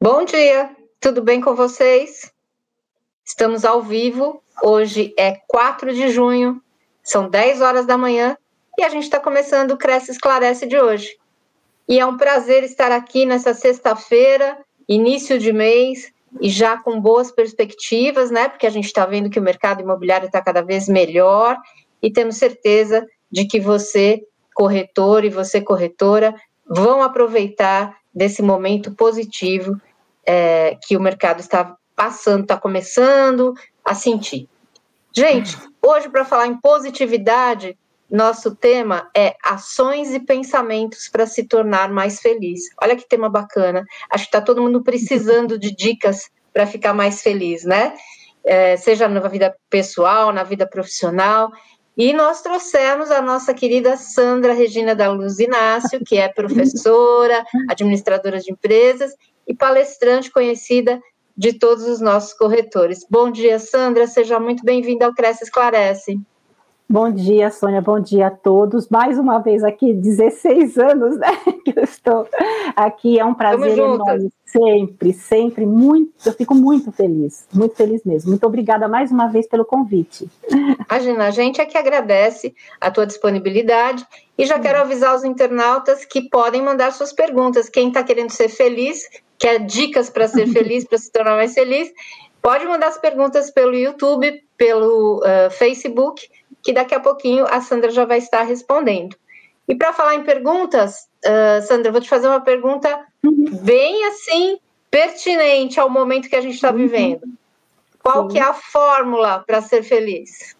Bom dia, tudo bem com vocês? Estamos ao vivo, hoje é 4 de junho, são 10 horas da manhã e a gente está começando o Cresce Esclarece de hoje. E é um prazer estar aqui nessa sexta-feira, início de mês, e já com boas perspectivas, né? Porque a gente está vendo que o mercado imobiliário está cada vez melhor e temos certeza de que você, corretor, e você, corretora, vão aproveitar desse momento positivo é, que o mercado está passando, está começando a sentir. Gente, hoje, para falar em positividade, nosso tema é ações e pensamentos para se tornar mais feliz. Olha que tema bacana. Acho que está todo mundo precisando de dicas para ficar mais feliz, né? É, seja na vida pessoal, na vida profissional. E nós trouxemos a nossa querida Sandra Regina da Luz Inácio, que é professora, administradora de empresas e palestrante conhecida de todos os nossos corretores. Bom dia, Sandra, seja muito bem-vinda ao Cresce Esclarece. Bom dia, Sônia, bom dia a todos. Mais uma vez aqui, 16 anos né, que eu estou aqui, é um prazer enorme. Sempre, sempre, muito, eu fico muito feliz, muito feliz mesmo. Muito obrigada mais uma vez pelo convite. Imagina, a gente é que agradece a tua disponibilidade e já quero avisar os internautas que podem mandar suas perguntas. Quem está querendo ser feliz, quer dicas para ser feliz, para se tornar mais feliz, pode mandar as perguntas pelo YouTube, pelo uh, Facebook que daqui a pouquinho a Sandra já vai estar respondendo. E para falar em perguntas, uh, Sandra, vou te fazer uma pergunta bem assim pertinente ao momento que a gente está uhum. vivendo. Qual que é a fórmula para ser feliz?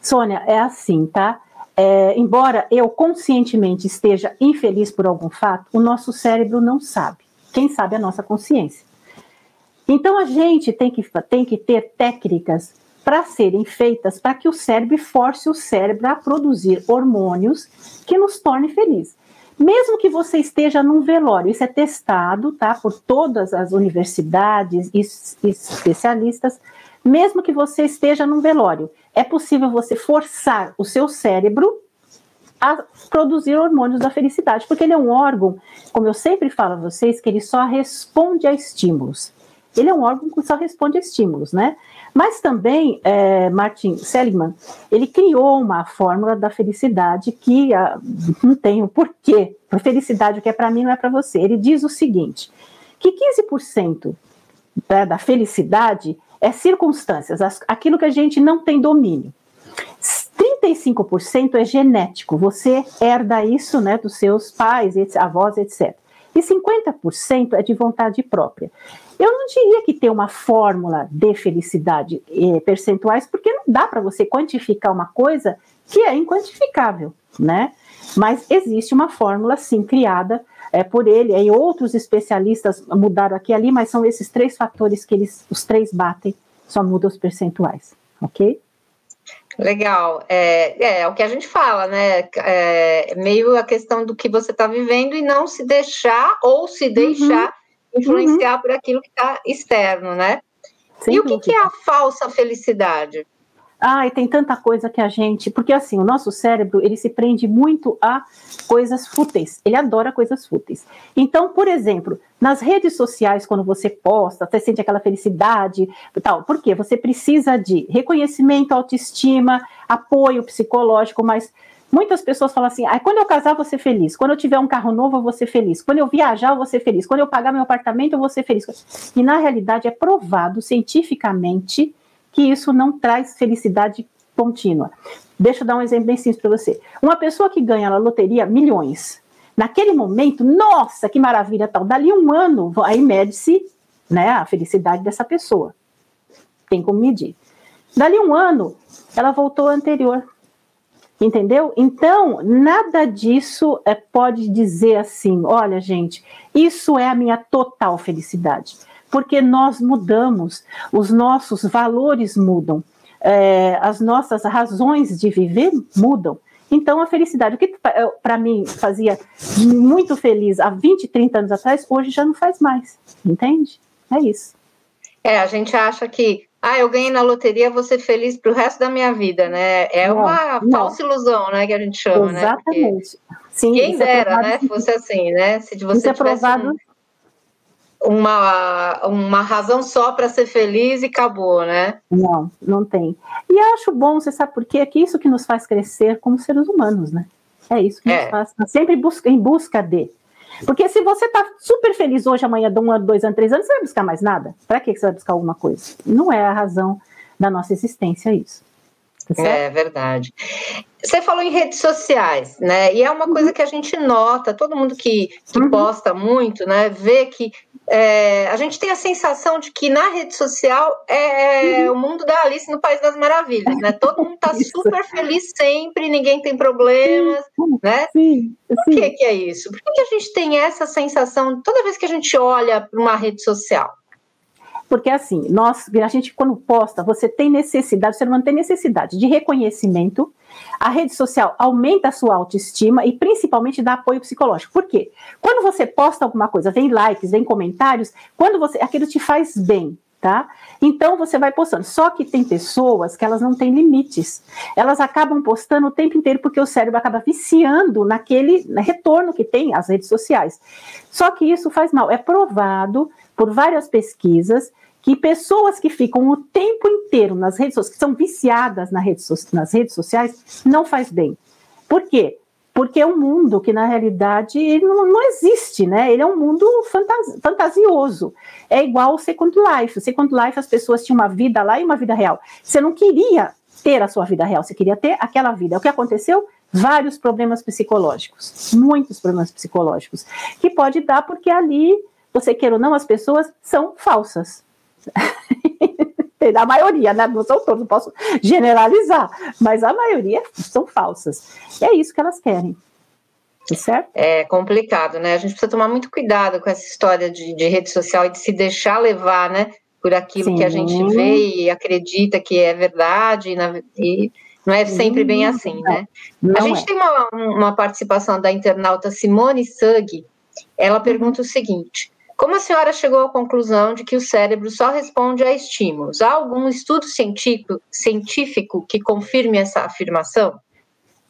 Sônia, é assim, tá? É, embora eu conscientemente esteja infeliz por algum fato, o nosso cérebro não sabe. Quem sabe é a nossa consciência. Então a gente tem que, tem que ter técnicas para serem feitas para que o cérebro force o cérebro a produzir hormônios que nos tornem felizes. Mesmo que você esteja num velório, isso é testado, tá, por todas as universidades e especialistas, mesmo que você esteja num velório, é possível você forçar o seu cérebro a produzir hormônios da felicidade, porque ele é um órgão, como eu sempre falo a vocês, que ele só responde a estímulos. Ele é um órgão que só responde a estímulos, né? Mas também, é, Martin Seligman, ele criou uma fórmula da felicidade que a, ah, não tem o porquê. A felicidade, o que é para mim, não é para você. Ele diz o seguinte, que 15% né, da felicidade é circunstâncias, aquilo que a gente não tem domínio. 35% é genético, você herda isso né, dos seus pais, avós, etc. E 50% é de vontade própria. Eu não diria que tem uma fórmula de felicidade eh, percentuais, porque não dá para você quantificar uma coisa que é inquantificável, né? Mas existe uma fórmula, sim, criada é, por ele, e outros especialistas mudaram aqui e ali, mas são esses três fatores que eles, os três batem, só mudam os percentuais, ok? Legal, é, é, é, o que a gente fala, né? É meio a questão do que você está vivendo e não se deixar ou se deixar uhum influenciar uhum. por aquilo que está externo, né? Sem e o que, que é a falsa felicidade? E tem tanta coisa que a gente. Porque assim, o nosso cérebro ele se prende muito a coisas fúteis. Ele adora coisas fúteis. Então, por exemplo, nas redes sociais, quando você posta, você sente aquela felicidade e tal. Por quê? Você precisa de reconhecimento, autoestima, apoio psicológico, mas Muitas pessoas falam assim: ah, quando eu casar, vou ser feliz. Quando eu tiver um carro novo, eu vou ser feliz. Quando eu viajar, eu vou ser feliz. Quando eu pagar meu apartamento, eu vou ser feliz. E na realidade é provado cientificamente que isso não traz felicidade contínua. Deixa eu dar um exemplo bem simples para você. Uma pessoa que ganha na loteria milhões, naquele momento, nossa, que maravilha tal. Dali um ano, aí mede-se né, a felicidade dessa pessoa. Tem como medir. Dali um ano, ela voltou ao anterior. Entendeu? Então, nada disso é, pode dizer assim: olha, gente, isso é a minha total felicidade. Porque nós mudamos, os nossos valores mudam, é, as nossas razões de viver mudam. Então, a felicidade, o que para mim fazia muito feliz há 20, 30 anos atrás, hoje já não faz mais. Entende? É isso. É, a gente acha que ah, eu ganhei na loteria, vou ser feliz pro resto da minha vida, né? É não, uma não. falsa ilusão, né, que a gente chama, Exatamente. né? Exatamente. Sim, quem é dera, é né, fosse assim, né? Se você isso é provado... uma, uma razão só para ser feliz e acabou, né? Não, não tem. E acho bom, você sabe por quê? É que isso que nos faz crescer como seres humanos, né? É isso que é. nos faz tá sempre busca, em busca de. Porque se você está super feliz hoje, amanhã, de um ano, dois anos, três anos, você vai buscar mais nada? Para que você vai buscar alguma coisa? Não é a razão da nossa existência isso. É verdade. Você falou em redes sociais, né? E é uma coisa que a gente nota, todo mundo que, que uhum. posta muito, né? Vê que é, a gente tem a sensação de que na rede social é, é uhum. o mundo da Alice no País das Maravilhas, né? Todo mundo tá super feliz sempre, ninguém tem problemas, né? Sim, Por que, que é isso? Por que, que a gente tem essa sensação toda vez que a gente olha para uma rede social? Porque assim, nós, a gente quando posta, você tem necessidade, você não tem necessidade de reconhecimento, a rede social aumenta a sua autoestima e principalmente dá apoio psicológico. Por quê? Quando você posta alguma coisa, vem likes, vem comentários, quando você, aquilo te faz bem, tá? Então você vai postando. Só que tem pessoas que elas não têm limites. Elas acabam postando o tempo inteiro porque o cérebro acaba viciando naquele retorno que tem as redes sociais. Só que isso faz mal. É provado por várias pesquisas que pessoas que ficam o tempo inteiro nas redes sociais, que são viciadas nas redes, nas redes sociais, não faz bem. Por quê? Porque é um mundo que, na realidade, não, não existe, né? Ele é um mundo fantas, fantasioso. É igual o Second Life. O Second Life, as pessoas tinham uma vida lá e uma vida real. Você não queria ter a sua vida real, você queria ter aquela vida. O que aconteceu? Vários problemas psicológicos, muitos problemas psicológicos, que pode dar porque ali você queira ou não, as pessoas são falsas. a maioria, né? Não são todos, não posso generalizar, mas a maioria são falsas. E é isso que elas querem. Tá certo? É complicado, né? A gente precisa tomar muito cuidado com essa história de, de rede social e de se deixar levar, né? Por aquilo Sim. que a gente vê e acredita que é verdade, e, na, e não é sempre bem assim, né? Não a gente é. tem uma, uma participação da internauta Simone Sugg, ela pergunta o seguinte: como a senhora chegou à conclusão de que o cérebro só responde a estímulos? Há algum estudo científico, que confirme essa afirmação?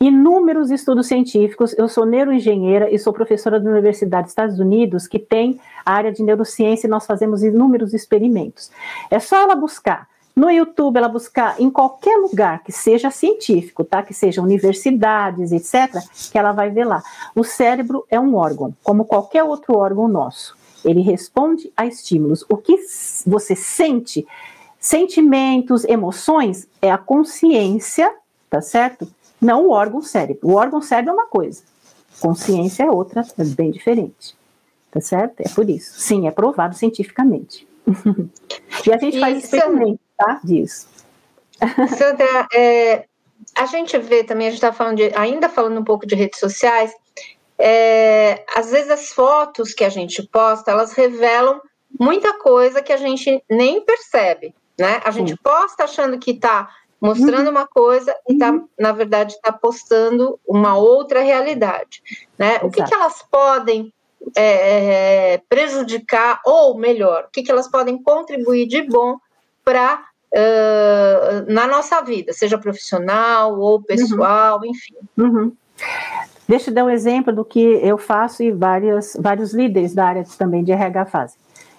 Inúmeros estudos científicos. Eu sou neuroengenheira e sou professora da Universidade dos Estados Unidos, que tem a área de neurociência e nós fazemos inúmeros experimentos. É só ela buscar no YouTube, ela buscar em qualquer lugar que seja científico, tá? Que seja universidades, etc., que ela vai ver lá. O cérebro é um órgão, como qualquer outro órgão nosso. Ele responde a estímulos. O que você sente, sentimentos, emoções, é a consciência, tá certo? Não o órgão cérebro. O órgão cérebro é uma coisa, consciência é outra, é bem diferente. Tá certo? É por isso. Sim, é provado cientificamente. e a gente e faz experimento, tá? Disso. Sandra, é, a gente vê também, a gente está falando de, ainda falando um pouco de redes sociais, é, às vezes as fotos que a gente posta, elas revelam muita coisa que a gente nem percebe, né? A gente Sim. posta achando que está mostrando uhum. uma coisa e tá, uhum. na verdade está postando uma outra realidade, né? Exato. O que, que elas podem é, prejudicar ou melhor, o que, que elas podem contribuir de bom para uh, na nossa vida, seja profissional ou pessoal, uhum. enfim. Uhum. Deixa eu dar um exemplo do que eu faço e várias, vários líderes da área também de RH fazem.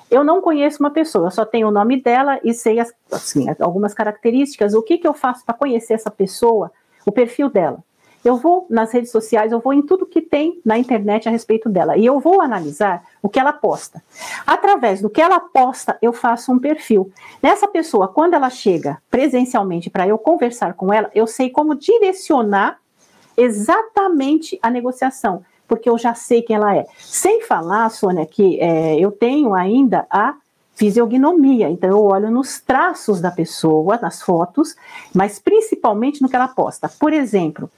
Eu não conheço uma pessoa, eu só tenho o nome dela e sei as, assim, algumas características. O que, que eu faço para conhecer essa pessoa, o perfil dela? Eu vou nas redes sociais, eu vou em tudo que tem na internet a respeito dela e eu vou analisar o que ela posta. Através do que ela posta, eu faço um perfil. Nessa pessoa, quando ela chega presencialmente para eu conversar com ela, eu sei como direcionar exatamente a negociação, porque eu já sei quem ela é. Sem falar, Sônia, que é, eu tenho ainda a fisiognomia, então eu olho nos traços da pessoa, nas fotos, mas principalmente no que ela posta. Por exemplo,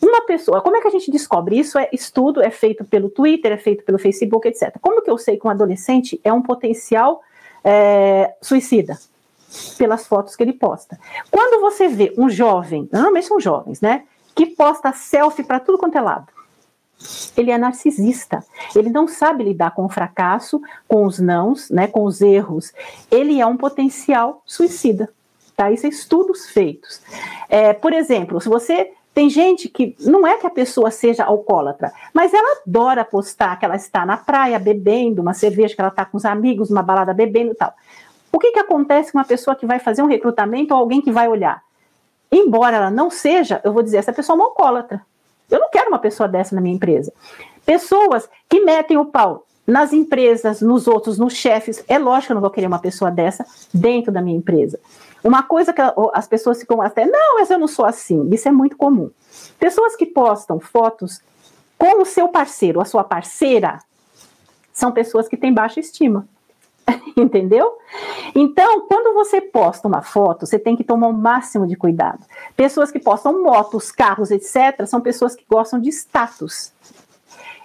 uma pessoa, como é que a gente descobre isso? É estudo, é feito pelo Twitter, é feito pelo Facebook, etc. Como que eu sei que um adolescente é um potencial é, suicida? Pelas fotos que ele posta. Quando você vê um jovem, normalmente são jovens, né? Que posta selfie para tudo quanto é lado. Ele é narcisista. Ele não sabe lidar com o fracasso, com os nãos, né, com os erros. Ele é um potencial suicida. Tá? Isso é estudos feitos. É, por exemplo, se você Tem gente que não é que a pessoa seja alcoólatra, mas ela adora postar que ela está na praia bebendo uma cerveja, que ela está com os amigos, numa balada bebendo e tal. O que, que acontece com uma pessoa que vai fazer um recrutamento ou alguém que vai olhar? Embora ela não seja, eu vou dizer, essa pessoa é uma alcoólatra. Eu não quero uma pessoa dessa na minha empresa. Pessoas que metem o pau nas empresas, nos outros, nos chefes, é lógico que eu não vou querer uma pessoa dessa dentro da minha empresa. Uma coisa que as pessoas ficam até, não, mas eu não sou assim. Isso é muito comum. Pessoas que postam fotos com o seu parceiro, a sua parceira, são pessoas que têm baixa estima. Entendeu? Então, quando você posta uma foto, você tem que tomar o máximo de cuidado. Pessoas que postam motos, carros, etc., são pessoas que gostam de status.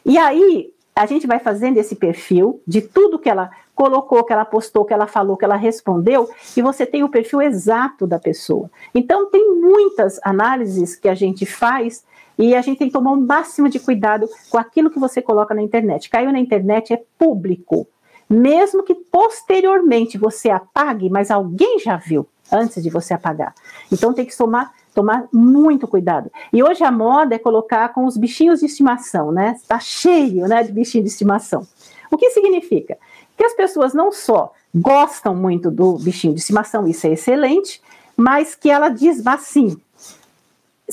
E aí, a gente vai fazendo esse perfil de tudo que ela colocou, que ela postou, que ela falou, que ela respondeu, e você tem o perfil exato da pessoa. Então, tem muitas análises que a gente faz e a gente tem que tomar o máximo de cuidado com aquilo que você coloca na internet. Caiu na internet, é público. Mesmo que posteriormente você apague, mas alguém já viu antes de você apagar. Então, tem que tomar tomar muito cuidado. E hoje a moda é colocar com os bichinhos de estimação, né? Está cheio, né, de bichinho de estimação. O que significa? que as pessoas não só gostam muito do bichinho de estimação, isso é excelente, mas que ela diz assim: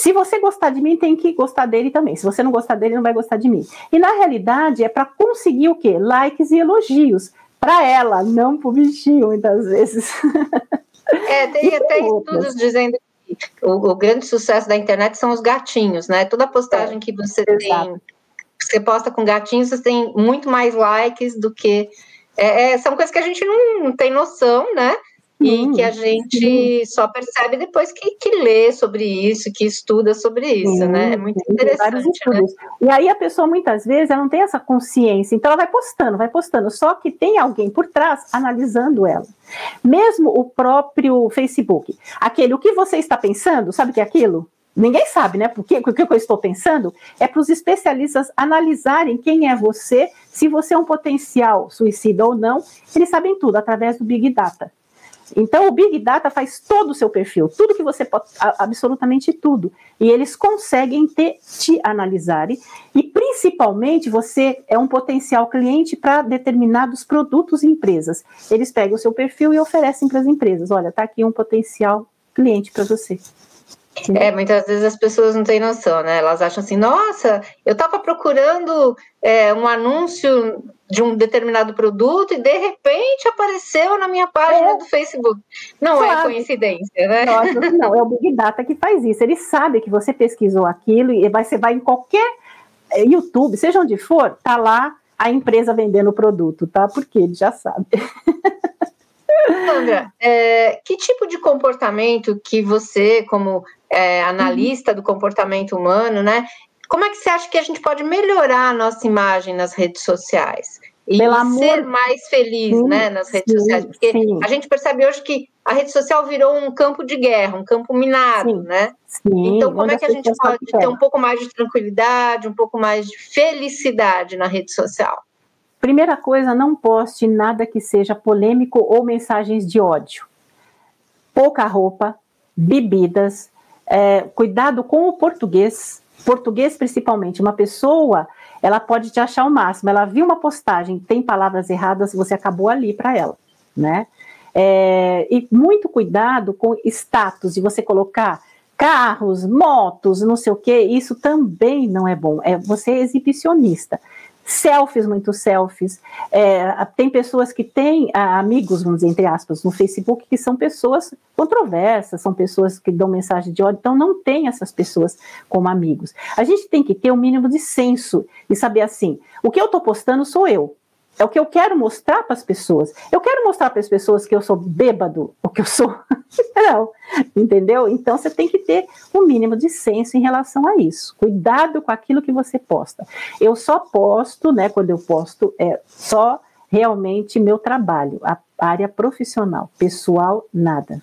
se você gostar de mim, tem que gostar dele também. Se você não gostar dele, não vai gostar de mim. E na realidade é para conseguir o quê? Likes e elogios para ela, não para o bichinho, muitas vezes. É, tem até estudos dizendo que o, o, grande sucesso da internet são os gatinhos, né? Toda postagem é, que você tem, você posta com gatinhos, você tem muito mais likes do que é, é, são coisas que a gente não tem noção, né? E que a gente só percebe depois que, que lê sobre isso, que estuda sobre isso, sim, né? É muito interessante. Né? E aí a pessoa muitas vezes ela não tem essa consciência, então ela vai postando, vai postando, só que tem alguém por trás analisando ela. Mesmo o próprio Facebook, aquele o que você está pensando, sabe o que é aquilo? Ninguém sabe, né? Porque o que eu estou pensando é para os especialistas analisarem quem é você, se você é um potencial suicida ou não. Eles sabem tudo através do Big Data. Então, o Big Data faz todo o seu perfil, tudo que você pode, absolutamente tudo. E eles conseguem te, te. E, principalmente, você é um potencial cliente para determinados produtos e empresas. Eles pegam o seu perfil e oferecem para as empresas: olha, está aqui um potencial cliente para você. É, muitas vezes as pessoas não têm noção, né? Elas acham assim, nossa, eu estava procurando é, um anúncio de um determinado produto e de repente apareceu na minha página é. do Facebook. Não é claro. é coincidência, né? Nossa, não, é o Big Data que faz isso. Ele sabe que você pesquisou aquilo e você vai em qualquer é, YouTube, seja onde for, tá lá a empresa vendendo o produto, tá? Porque ele já sabe. Sandra, é, que tipo de comportamento que você, como é, analista do comportamento humano, né? Como é que você acha que a gente pode melhorar a nossa imagem nas redes sociais? E Pelo ser amor... mais feliz, sim, né, nas redes sim, sociais? Porque sim. a gente percebe hoje que a rede social virou um campo de guerra, um campo minado, né? então, como é que a gente pode ter um pouco mais de tranquilidade, um pouco mais de felicidade na rede social? Primeira coisa, não poste nada que seja polêmico ou mensagens de ódio. Pouca roupa, bebidas, é, cuidado com o português, português principalmente. Uma pessoa, ela pode te achar o máximo. Ela viu uma postagem, tem palavras erradas, você acabou ali para ela, né? É, e muito cuidado com status, de você colocar carros, motos, não sei o que, isso também não é bom. É você é exibicionista selfies, muitos selfies. É, tem pessoas que têm ah, amigos, vamos dizer, entre aspas, no Facebook, que são pessoas controversas, são pessoas que dão mensagem de ódio, então não tem essas pessoas como amigos. A gente tem que ter o um mínimo de senso e saber assim: o que eu estou postando sou eu. É o que eu quero mostrar para as pessoas. Eu quero mostrar para as pessoas que eu sou bêbado, o que eu sou. Não, entendeu? Então você tem que ter um mínimo de senso em relação a isso. Cuidado com aquilo que você posta. Eu só posto, né? Quando eu posto, é só realmente meu trabalho, a área profissional, pessoal, nada.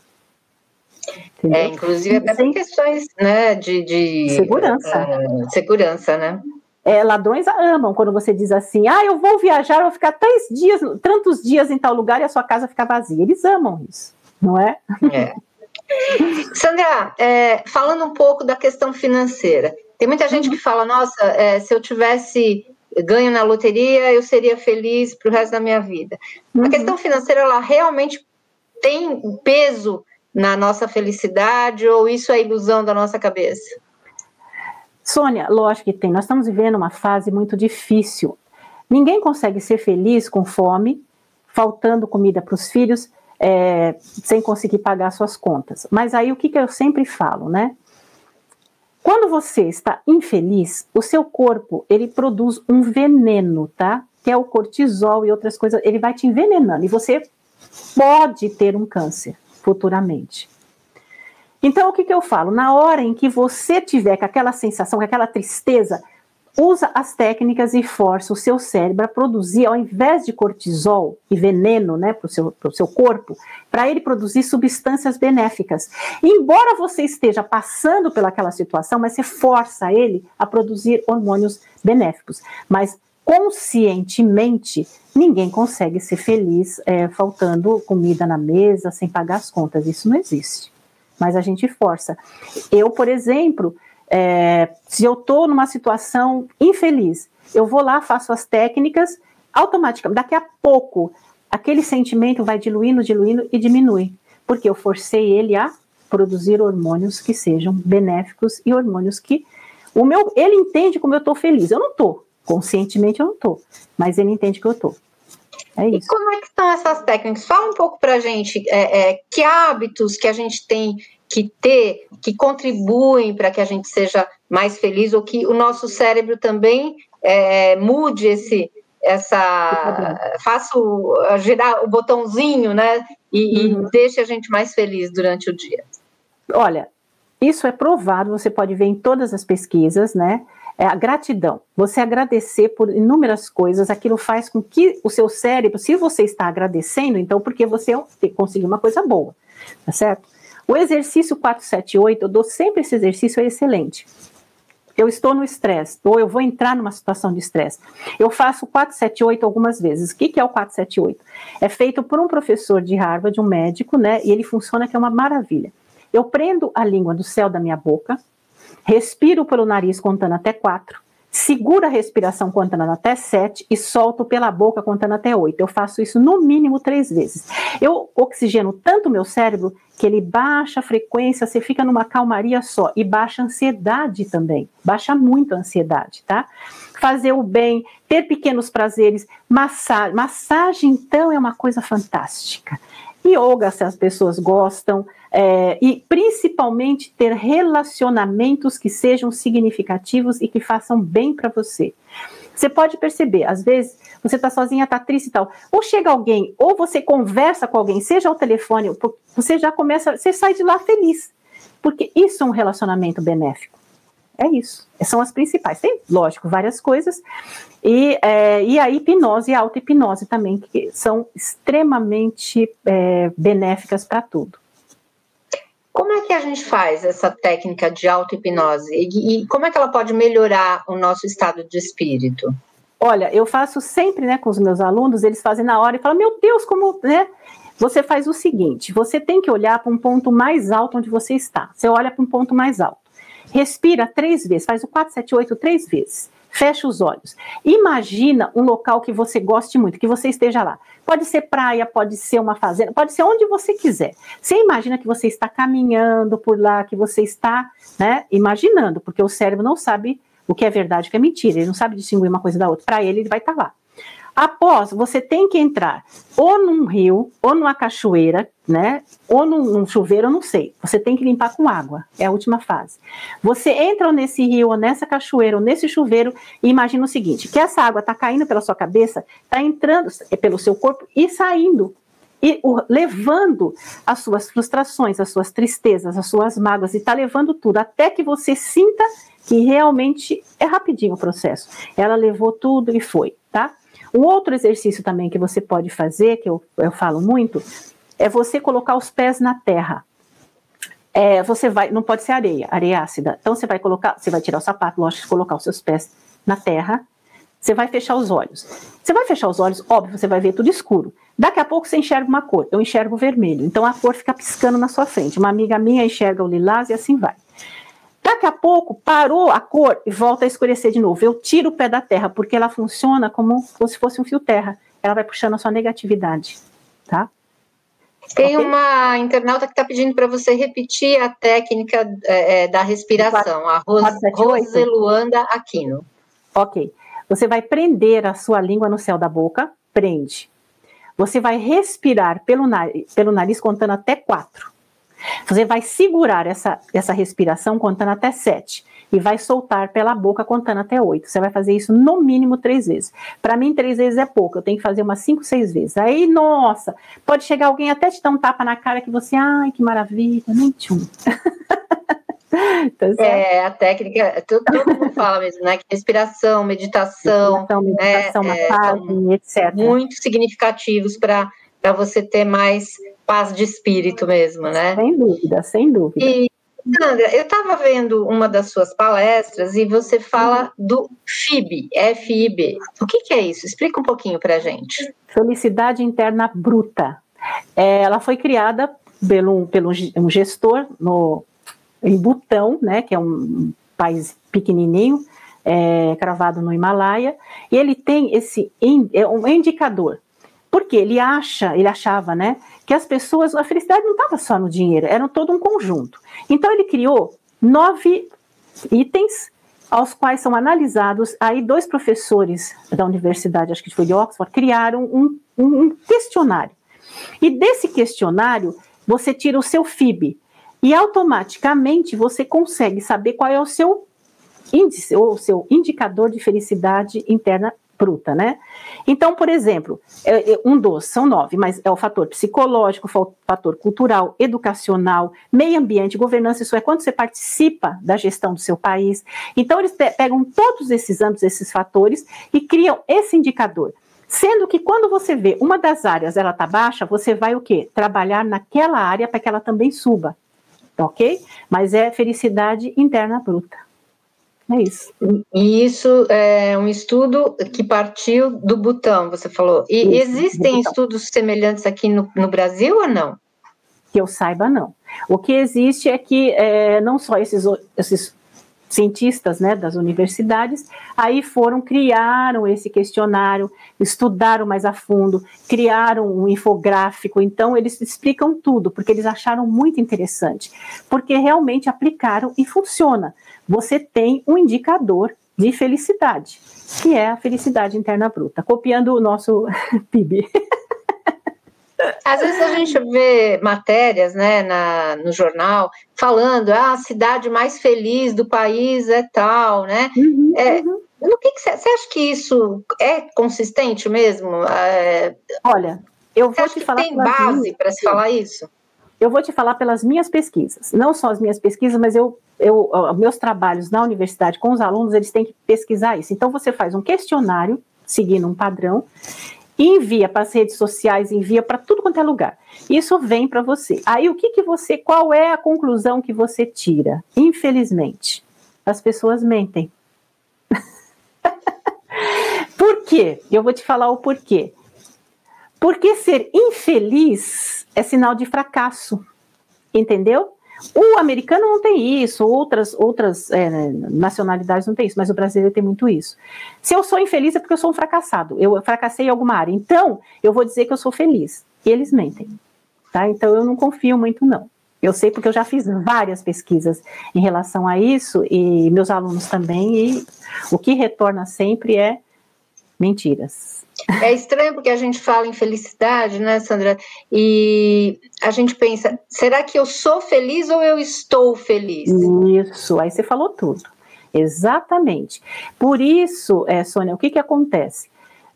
Entendeu? É, inclusive até por questões né, de, de segurança. Uh, segurança, né? É, ladrões amam quando você diz assim: ah, eu vou viajar, eu vou ficar três dias, tantos dias em tal lugar e a sua casa fica vazia. Eles amam isso, não é? É. Sandra, é, falando um pouco da questão financeira, tem muita gente que fala: nossa, é, se eu tivesse ganho na loteria, eu seria feliz para o resto da minha vida. Uhum. A questão financeira, ela realmente tem peso na nossa felicidade ou isso é ilusão da nossa cabeça? Sônia, lógico que tem. Nós estamos vivendo uma fase muito difícil. Ninguém consegue ser feliz com fome, faltando comida para os filhos, é, sem conseguir pagar suas contas. Mas aí o que, que eu sempre falo, né? Quando você está infeliz, o seu corpo ele produz um veneno, tá? Que é o cortisol e outras coisas. Ele vai te envenenando e você pode ter um câncer futuramente. Então, o que, que eu falo? Na hora em que você tiver com aquela sensação, com aquela tristeza, usa as técnicas e força o seu cérebro a produzir, ao invés de cortisol e veneno né, para o seu, seu corpo, para ele produzir substâncias benéficas. embora você esteja passando pelaquela situação, mas você força ele a produzir hormônios benéficos. Mas conscientemente, ninguém consegue ser feliz é, faltando comida na mesa, sem pagar as contas. Isso não existe. Mas a gente força. Eu, por exemplo, é, se eu estou numa situação infeliz, eu vou lá, faço as técnicas, automaticamente, daqui a pouco, aquele sentimento vai diluindo, diluindo e diminui. Porque eu forcei ele a produzir hormônios que sejam benéficos e hormônios que o meu, ele entende como eu estou feliz. Eu não estou, conscientemente eu não estou, mas ele entende que eu estou. É e como é que estão essas técnicas? Fala um pouco para a gente é, é, que hábitos que a gente tem que ter, que contribuem para que a gente seja mais feliz, ou que o nosso cérebro também é, mude esse, essa, faça o, girar o botãozinho, né, e, uhum. e deixe a gente mais feliz durante o dia. Olha, isso é provado, você pode ver em todas as pesquisas, né? É a gratidão. Você agradecer por inúmeras coisas, aquilo faz com que o seu cérebro, se você está agradecendo, então porque você conseguiu uma coisa boa, tá certo? O exercício 478, eu dou sempre esse exercício, é excelente. Eu estou no estresse, ou eu vou entrar numa situação de estresse. Eu faço 478 algumas vezes. O que, que é o 478? É feito por um professor de Harvard, um médico, né? E ele funciona que é uma maravilha. Eu prendo a língua do céu da minha boca, respiro pelo nariz contando até quatro, segura a respiração contando até 7 e solto pela boca contando até 8. Eu faço isso no mínimo três vezes. Eu oxigeno tanto o meu cérebro que ele baixa a frequência, você fica numa calmaria só e baixa a ansiedade também. Baixa muito a ansiedade, tá? Fazer o bem, ter pequenos prazeres, massagem. Massagem, então, é uma coisa fantástica. Yoga, se as pessoas gostam, é, e principalmente ter relacionamentos que sejam significativos e que façam bem para você. Você pode perceber, às vezes você está sozinha, está triste e tal. Ou chega alguém, ou você conversa com alguém, seja ao telefone, você já começa, você sai de lá feliz. Porque isso é um relacionamento benéfico. É isso. São as principais. Tem, lógico, várias coisas. E, é, e a hipnose e a auto-hipnose também, que são extremamente é, benéficas para tudo. Como é que a gente faz essa técnica de auto-hipnose? E, e, como é que ela pode melhorar o nosso estado de espírito? Olha, eu faço sempre né, com os meus alunos, eles fazem na hora e falam, meu Deus, como. Né? Você faz o seguinte: você tem que olhar para um ponto mais alto onde você está. Você olha para um ponto mais alto. Respira três vezes, faz o 4, 7, 8 três vezes. Fecha os olhos. Imagina um local que você goste muito, que você esteja lá. Pode ser praia, pode ser uma fazenda, pode ser onde você quiser. Você imagina que você está caminhando por lá, que você está, né, imaginando, porque o cérebro não sabe o que é verdade o que é mentira, ele não sabe distinguir uma coisa da outra. Para ele, ele vai estar lá. Após, você tem que entrar ou num rio, ou numa cachoeira, né? Ou num, num, chuveiro, eu não sei. Você tem que limpar com água, é a última fase. Você entra nesse rio, ou nessa cachoeira, ou nesse chuveiro, e imagina o seguinte: que essa água está caindo pela sua cabeça, está entrando pelo seu corpo e saindo. E o, levando as suas frustrações, as suas tristezas, as suas mágoas, e está levando tudo, até que você sinta que realmente é rapidinho o processo. Ela levou tudo e foi? Um outro exercício também que você pode fazer, que eu, eu falo muito, é você colocar os pés na terra. É, você vai, não pode ser areia, areia ácida. Então você vai colocar, você vai tirar o sapato, lógico, colocar os seus pés na terra. Você vai fechar os olhos. Você vai fechar os olhos, óbvio, você vai ver tudo escuro. Daqui a pouco você enxerga uma cor, eu enxergo vermelho, então a cor fica piscando na sua frente. Uma amiga minha enxerga o lilás e assim vai. Daqui a pouco parou a cor e volta a escurecer de novo. Eu tiro o pé da terra, porque ela funciona como se fosse um fio terra. Ela vai puxando a sua negatividade, tá? Tem okay? uma internauta que está pedindo para você repetir a técnica é, é da respiração, a Ros Roseluanda Aquino. Ok. Você vai prender a sua língua no céu da boca, prende. Você vai respirar pelo nariz, pelo nariz contando até quatro. Você vai segurar essa, essa respiração contando até sete e vai soltar pela boca contando até oito. Você vai fazer isso no mínimo três vezes. Para mim, três vezes é pouco. Eu tenho que fazer umas cinco, seis vezes. Aí, nossa, pode chegar alguém até te dar um tapa na cara que você, ai, que maravilha, nem tchum. Tá é, a técnica, todo, todo mundo fala mesmo, né? Que respiração, meditação, respiração, meditação né, é, etc. Muito significativos para você ter mais paz de espírito mesmo, né? Sem dúvida, sem dúvida. E, Sandra, eu estava vendo uma das suas palestras e você fala do FIB, F-I-B. O que, que, é isso? Explica um pouquinho para a gente. Felicidade interna bruta. É, ela foi criada pelo, pelo um gestor no, em Butão, né, que é um país pequenininho, é, cravado no Himalaia, e ele tem esse é um indicador porque ele acha, ele achava, né, que as pessoas, a felicidade não estava só no dinheiro, era todo um conjunto. Então ele criou nove itens aos quais são analisados. Aí dois professores da universidade, acho que foi de Oxford, criaram um, um, questionário. E desse questionário você tira o seu FIB e automaticamente você consegue saber qual é o seu índice ou o seu indicador de felicidade interna bruta, né? Então, por exemplo, é, é, um dos, são nove, mas é o fator psicológico, fator cultural, educacional, meio ambiente, governança, isso é quando você participa da gestão do seu país. Então, eles pegam todos esses âmbitos, esses fatores, e criam esse indicador. Sendo que quando você vê uma das áreas ela tá baixa, você vai o quê? Trabalhar naquela área para que ela também suba, ok? Mas é felicidade interna bruta. É isso. E isso é um estudo que partiu do Butão, você falou. E isso, existem estudos semelhantes aqui no, no, Brasil ou não? Que eu saiba, não. O que existe é que é, não só esses, esses cientistas né, das universidades, aí foram, criaram esse questionário, estudaram mais a fundo, criaram um infográfico, então eles explicam tudo, porque eles acharam muito interessante, porque realmente aplicaram e funciona você tem um indicador de felicidade, que é a felicidade interna bruta, copiando o nosso PIB. Às vezes a gente vê matérias né, na, no jornal falando ah, a cidade mais feliz do país é tal, né? Uhum, é, uhum. No que você acha que isso é consistente mesmo? É, Olha, eu vou te falar. Tem base para se falar isso? Eu vou te falar pelas minhas pesquisas, não só as minhas pesquisas, mas eu, eu, meus trabalhos na universidade com os alunos, eles têm que pesquisar isso. Então você faz um questionário, seguindo um padrão, envia para as redes sociais, envia para tudo quanto é lugar. Isso vem para você. Aí o que, que você, qual é a conclusão que você tira? Infelizmente, as pessoas mentem. Por quê? Eu vou te falar o porquê. Porque ser infeliz é sinal de fracasso, entendeu? O americano não tem isso, outras, outras é, nacionalidades não tem isso, mas o brasileiro tem muito isso. Se eu sou infeliz é porque eu sou um fracassado, eu fracassei em alguma área, então eu vou dizer que eu sou feliz. E eles mentem, tá? Então eu não confio muito, não. Eu sei porque eu já fiz várias pesquisas em relação a isso, e meus alunos também, e o que retorna sempre é mentiras. É estranho porque a gente fala em felicidade, né, Sandra? E a gente pensa, será que eu sou feliz ou eu estou feliz? Isso, aí você falou tudo. Exatamente. Por isso, é, Sônia, o que, que acontece?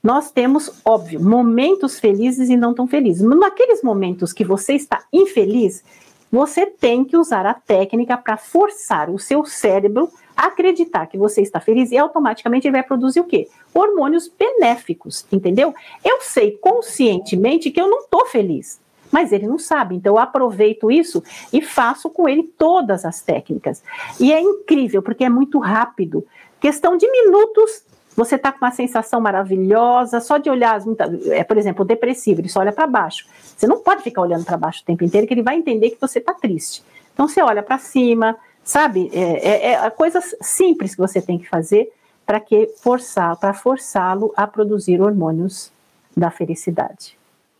Nós temos, óbvio, momentos felizes e não tão felizes. Naqueles momentos que você está infeliz, você tem que usar a técnica para forçar o seu cérebro acreditar que você está feliz e automaticamente ele vai produzir o quê? Hormônios benéficos, entendeu? Eu sei conscientemente que eu não estou feliz, mas ele não sabe. Então eu aproveito isso e faço com ele todas as técnicas. E é incrível, porque é muito rápido. Questão de minutos, você está com uma sensação maravilhosa, só de olhar, é, por exemplo, o depressivo, ele só olha para baixo. Você não pode ficar olhando para baixo o tempo inteiro, que ele vai entender que você está triste. Então você olha para cima, sabe? É, é, é coisas simples que você tem que fazer para que forçar, para forçá-lo a produzir hormônios da felicidade.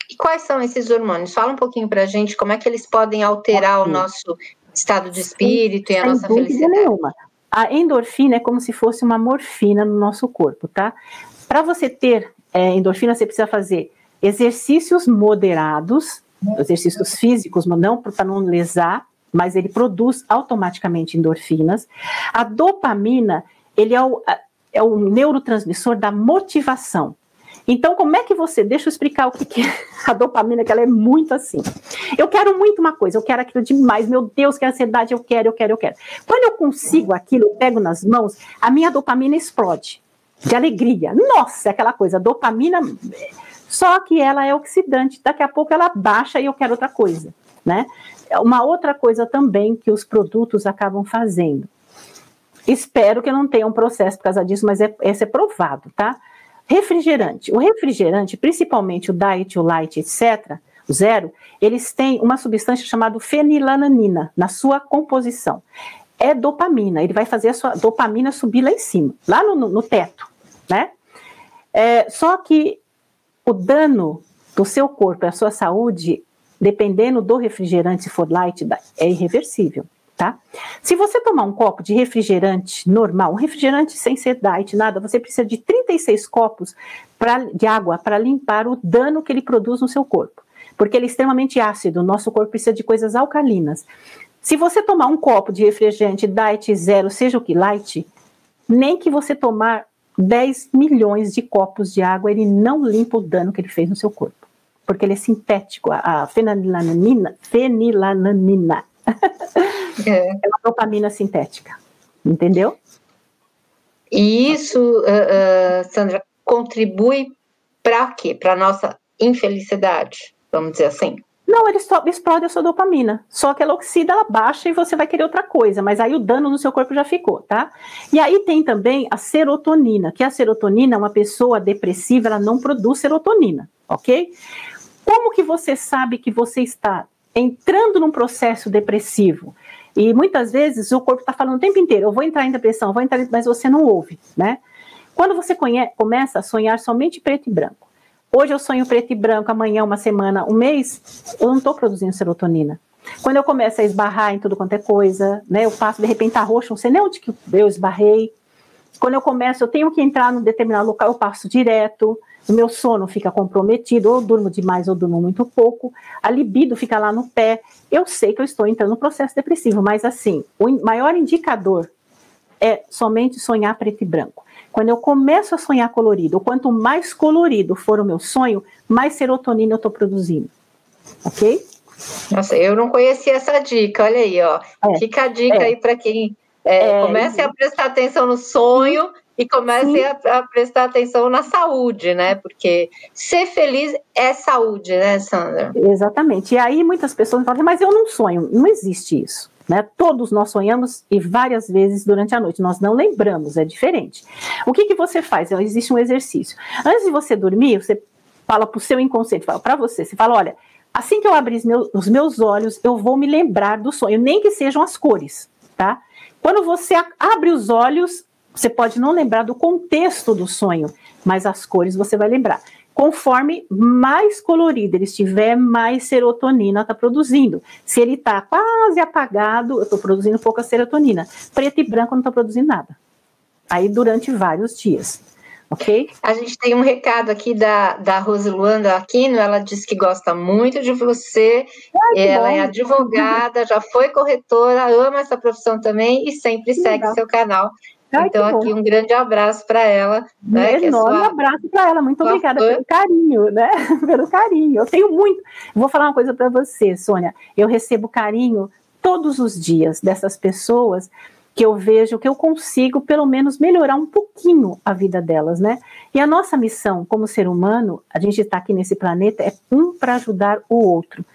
E quais são esses hormônios? Fala um pouquinho para a gente como é que eles podem alterar o nosso estado de espírito sem, e a nossa felicidade. Nenhuma. A endorfina é como se fosse uma morfina no nosso corpo, tá? Para você ter é, endorfina, você precisa fazer exercícios moderados, exercícios físicos, não para não lesar, mas ele produz automaticamente endorfinas. A dopamina, ele é o, é o neurotransmissor da motivação. Então, como é que você. Deixa eu explicar o que, que é a dopamina, que ela é muito assim. Eu quero muito uma coisa, eu quero aquilo demais, meu Deus, que ansiedade, eu quero, eu quero, eu quero. Quando eu consigo aquilo, eu pego nas mãos, a minha dopamina explode de alegria. Nossa, é aquela coisa, dopamina. Só que ela é oxidante, daqui a pouco ela baixa e eu quero outra coisa, né? Uma outra coisa também que os produtos acabam fazendo. Espero que não tenha um processo por causa disso, mas é, esse é provado, tá? Refrigerante. O refrigerante, principalmente o diet, o light, etc., o zero, eles têm uma substância chamada fenilalanina na sua composição. É dopamina, ele vai fazer a sua dopamina subir lá em cima, lá no, no teto, né? É, só que o dano do seu corpo e a sua saúde, dependendo do refrigerante, se for light, é irreversível tá? Se você tomar um copo de refrigerante normal, um refrigerante sem ser diet, nada, você precisa de 36 copos pra, de água para limpar o dano que ele produz no seu corpo. Porque ele é extremamente ácido, o nosso corpo precisa de coisas alcalinas. Se você tomar um copo de refrigerante diet zero, seja o que light, nem que você tomar 10 milhões de copos de água, ele não limpa o dano que ele fez no seu corpo. Porque ele é sintético, a, a fenilanina, fenilanina é. é uma dopamina sintética, entendeu? E isso, uh, uh, Sandra, contribui para quê? Para a nossa infelicidade, vamos dizer assim? Não, ele explode a sua dopamina. Só que ela oxida, ela baixa e você vai querer outra coisa, mas aí o dano no seu corpo já ficou, tá? E aí tem também a serotonina, que a serotonina, uma pessoa depressiva, ela não produz serotonina, ok? Como que você sabe que você está entrando num processo depressivo. E muitas vezes o corpo está falando o tempo inteiro: eu vou entrar em depressão, vou entrar, em... mas você não ouve, né? Quando você conhece, começa a sonhar somente preto e branco. Hoje eu sonho preto e branco, amanhã, uma semana, um mês, eu não estou produzindo serotonina. Quando eu começo a esbarrar em tudo quanto é coisa, né? Eu passo, de repente tá roxo, não sei nem onde que eu esbarrei. Quando eu começo, eu tenho que entrar num determinado local, eu passo direto o meu sono fica comprometido, ou durmo demais ou durmo muito pouco, a libido fica lá no pé. Eu sei que eu estou entrando no processo depressivo, mas assim, o maior indicador é somente sonhar preto e branco. Quando eu começo a sonhar colorido, quanto mais colorido for o meu sonho, mais serotonina eu estou produzindo. Ok? Nossa, eu não conhecia essa dica, olha aí, ó. É, Fica a dica é, aí para quem é, é, comece a prestar atenção no sonho e comecem a, a, prestar atenção na saúde, né? Porque ser feliz é saúde, né, Sandra? Exatamente. E aí muitas pessoas falam, mas eu não sonho. Não existe isso. Né? Todos nós sonhamos e várias vezes durante a noite. Nós não lembramos, é diferente. O que, que você faz? Existe um exercício. Antes de você dormir, você fala para o seu inconsciente, fala para você, você fala, olha, assim que eu abrir os meus, os meus olhos, eu vou me lembrar do sonho, nem que sejam as cores, tá? Quando você abre os olhos, você pode não lembrar do contexto do sonho, mas as cores você vai lembrar. Conforme mais colorido ele estiver, mais serotonina está produzindo. Se ele está quase apagado, eu estou produzindo pouca serotonina. Preto e branco não está produzindo nada. Aí durante vários dias. Ok? A gente tem um recado aqui da, da Rosiluanda Aquino, ela disse que gosta muito de você, Ai, ela é bom. é advogada, já foi corretora, ama essa profissão também e sempre que segue legal. seu canal. Ai, então, aqui um grande abraço para ela. Um né, é enorme sua... abraço para ela. Muito obrigada fã. pelo carinho, né? pelo carinho. Eu tenho muito. Vou falar uma coisa para você, Sônia. Eu recebo carinho todos os dias dessas pessoas que eu vejo que eu consigo, pelo menos, melhorar um pouquinho a vida delas, né? E a nossa missão como ser humano, a gente está aqui nesse planeta, é um para ajudar o outro.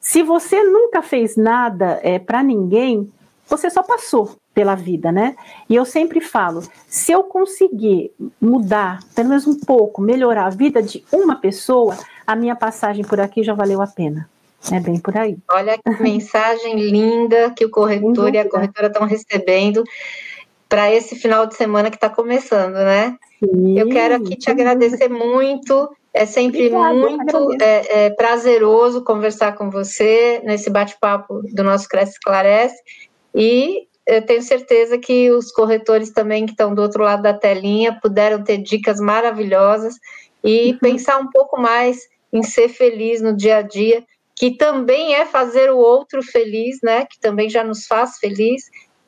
Se você nunca fez nada é, para ninguém, você só passou pela vida, né? E eu sempre falo, se eu conseguir mudar, pelo menos um pouco, melhorar a vida de uma pessoa, a minha passagem por aqui já valeu a pena. É bem por aí. Olha que mensagem linda que o corretor e a corretora estão recebendo para esse final de semana que está começando, né? Sim, eu quero aqui te agradecer muito. É sempre Obrigada, muito é, é, prazeroso conversar com você nesse bate-papo do nosso Cresce Esclarece. E eu tenho certeza que os corretores também que estão do outro lado da telinha puderam ter dicas maravilhosas e uhum. pensar um pouco mais em ser feliz no dia a dia, que também é fazer o outro feliz, né? Que também já nos faz feliz.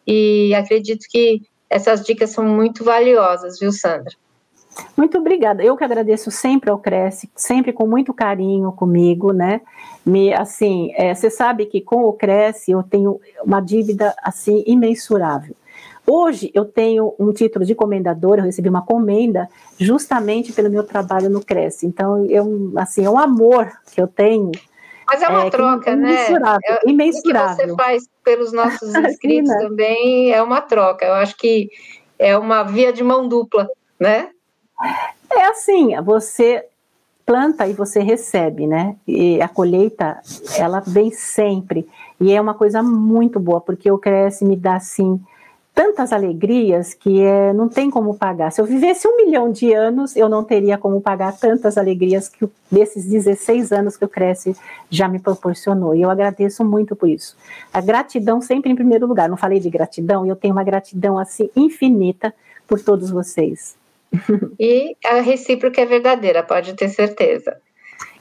E acredito que essas dicas são muito valiosas, viu, Sandra? Muito obrigada. Eu que agradeço sempre ao Cresce, sempre com muito carinho comigo, né? Me, assim, é, você sabe que com o Cresce eu tenho uma dívida assim imensurável. Hoje eu tenho um título de comendador, eu recebi uma comenda justamente pelo meu trabalho no Cresce. Então, eu, assim, é um amor que eu tenho. Mas é uma é, troca, né? Imensurável, é, imensurável. O que você faz pelos nossos inscritos né? também é uma troca. Eu acho que é uma via de mão dupla, né? É assim, você planta e você recebe, né? E a colheita, ela vem sempre. E é uma coisa muito boa, porque o Cresce me dá, assim, tantas alegrias que é, não tem como pagar. Se eu vivesse um milhão de anos, eu não teria como pagar tantas alegrias que desses 16 anos que o Cresce já me proporcionou. E eu agradeço muito por isso. A gratidão sempre em primeiro lugar. Não falei de gratidão, eu tenho uma gratidão, assim, infinita por todos vocês. E a recíproca é verdadeira, pode ter certeza.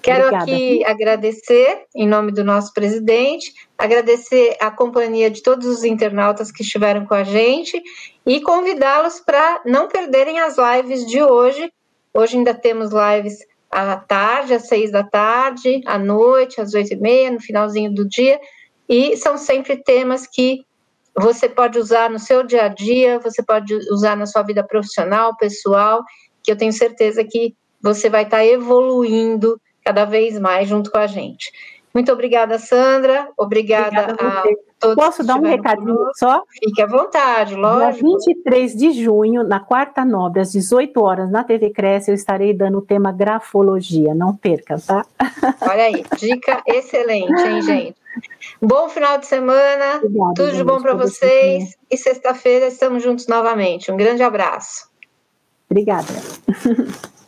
Quero Obrigada. aqui agradecer, em nome do nosso presidente, agradecer a companhia de todos os internautas que estiveram com a gente e convidá-los para não perderem as lives de hoje. Hoje ainda temos lives à tarde, às seis da tarde, à noite, às oito e meia, no finalzinho do dia, e são sempre temas que você pode usar no seu dia a dia, você pode usar na sua vida profissional, pessoal, que eu tenho certeza que você vai estar evoluindo cada vez mais junto com a gente. Muito obrigada, Sandra. Obrigada, obrigada a, a, todos. Posso dar um recadinho conosco. só? Fique à vontade, lógico. Dia 23 de junho, na quarta nobre, às 18 horas, na TV Cresce, eu estarei dando o tema grafologia. Não perca, tá? Olha aí, dica excelente, hein, gente? Bom final de semana, Obrigada, tudo de bom para vocês. E sexta-feira estamos juntos novamente. Um grande abraço. Obrigada.